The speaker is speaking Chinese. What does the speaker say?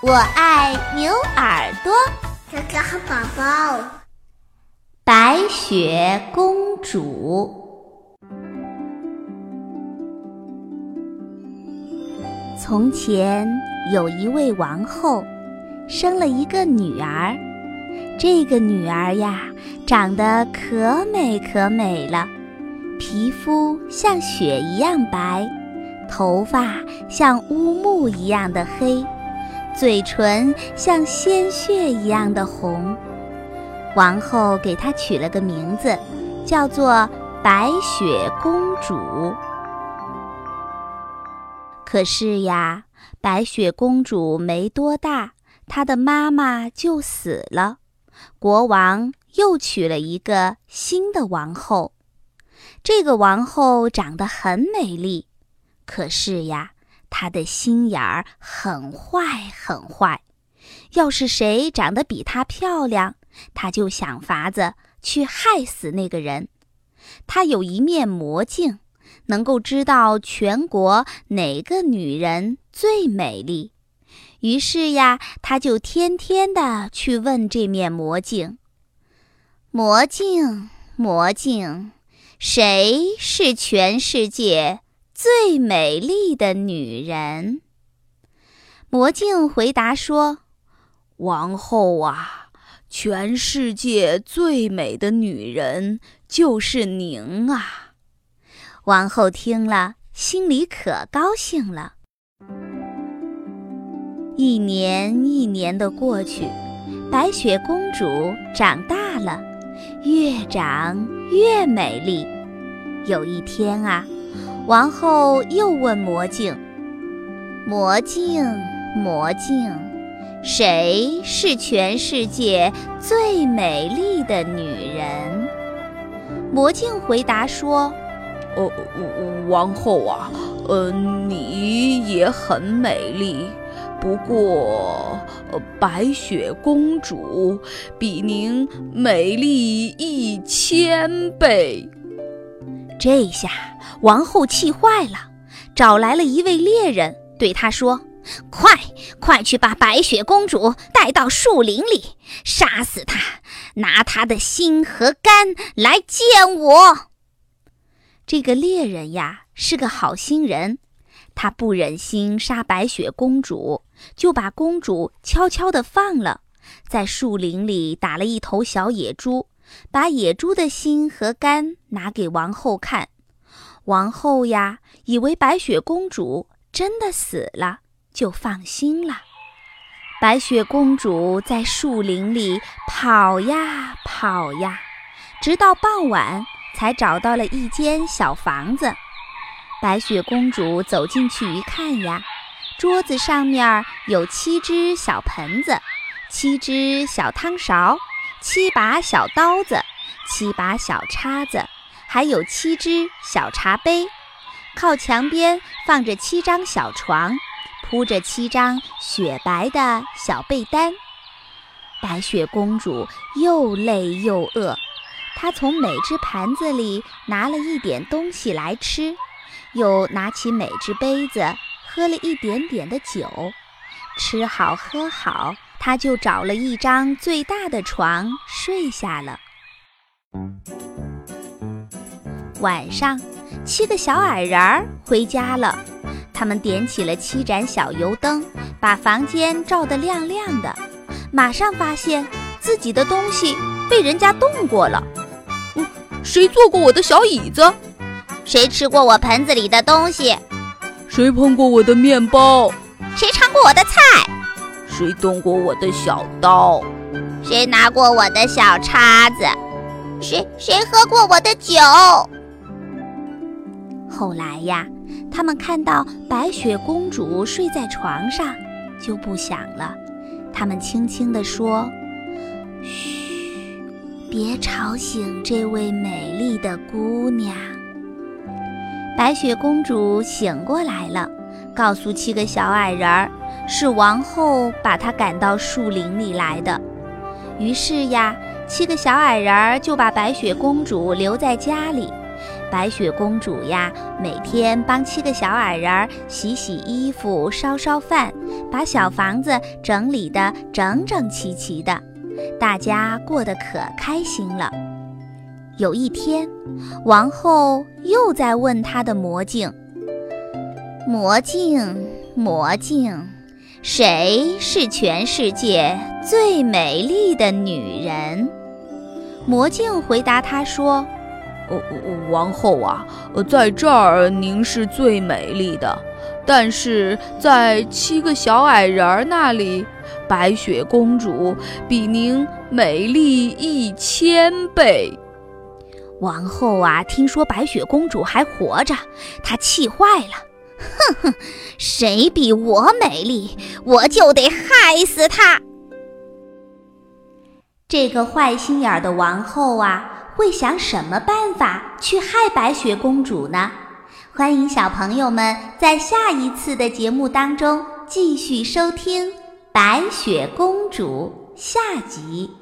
我爱牛耳朵。哥哥和宝宝，白雪公主。从前有一位王后，生了一个女儿。这个女儿呀，长得可美可美了，皮肤像雪一样白，头发像乌木一样的黑。嘴唇像鲜血一样的红，王后给她取了个名字，叫做白雪公主。可是呀，白雪公主没多大，她的妈妈就死了，国王又娶了一个新的王后。这个王后长得很美丽，可是呀。他的心眼儿很坏，很坏。要是谁长得比她漂亮，他就想法子去害死那个人。他有一面魔镜，能够知道全国哪个女人最美丽。于是呀，他就天天的去问这面魔镜：“魔镜，魔镜，谁是全世界？”最美丽的女人，魔镜回答说：“王后啊，全世界最美的女人就是您啊！”王后听了，心里可高兴了。一年一年的过去，白雪公主长大了，越长越美丽。有一天啊。王后又问魔镜：“魔镜，魔镜，谁是全世界最美丽的女人？”魔镜回答说：“哦，王后啊，呃，你也很美丽，不过，白雪公主比您美丽一千倍。”这下。王后气坏了，找来了一位猎人，对他说：“快，快去把白雪公主带到树林里，杀死她，拿她的心和肝来见我。”这个猎人呀是个好心人，他不忍心杀白雪公主，就把公主悄悄地放了，在树林里打了一头小野猪，把野猪的心和肝拿给王后看。王后呀，以为白雪公主真的死了，就放心了。白雪公主在树林里跑呀跑呀，直到傍晚才找到了一间小房子。白雪公主走进去一看呀，桌子上面有七只小盆子，七只小汤勺，七把小刀子，七把小叉子。还有七只小茶杯，靠墙边放着七张小床，铺着七张雪白的小被单。白雪公主又累又饿，她从每只盘子里拿了一点东西来吃，又拿起每只杯子喝了一点点的酒。吃好喝好，她就找了一张最大的床睡下了。晚上，七个小矮人儿回家了。他们点起了七盏小油灯，把房间照得亮亮的。马上发现自己的东西被人家动过了。嗯，谁坐过我的小椅子？谁吃过我盆子里的东西？谁碰过我的面包？谁尝过我的菜？谁动过我的小刀？谁拿过我的小叉子？谁谁喝过我的酒？后来呀，他们看到白雪公主睡在床上，就不想了。他们轻轻地说：“嘘，别吵醒这位美丽的姑娘。”白雪公主醒过来了，告诉七个小矮人儿：“是王后把她赶到树林里来的。”于是呀，七个小矮人儿就把白雪公主留在家里。白雪公主呀，每天帮七个小矮人儿洗洗衣服、烧烧饭，把小房子整理得整整齐齐的，大家过得可开心了。有一天，王后又在问她的魔镜：“魔镜，魔镜，谁是全世界最美丽的女人？”魔镜回答他说。呃，王后啊，在这儿您是最美丽的，但是在七个小矮人儿那里，白雪公主比您美丽一千倍。王后啊，听说白雪公主还活着，她气坏了，哼哼，谁比我美丽，我就得害死她。这个坏心眼儿的王后啊！会想什么办法去害白雪公主呢？欢迎小朋友们在下一次的节目当中继续收听《白雪公主》下集。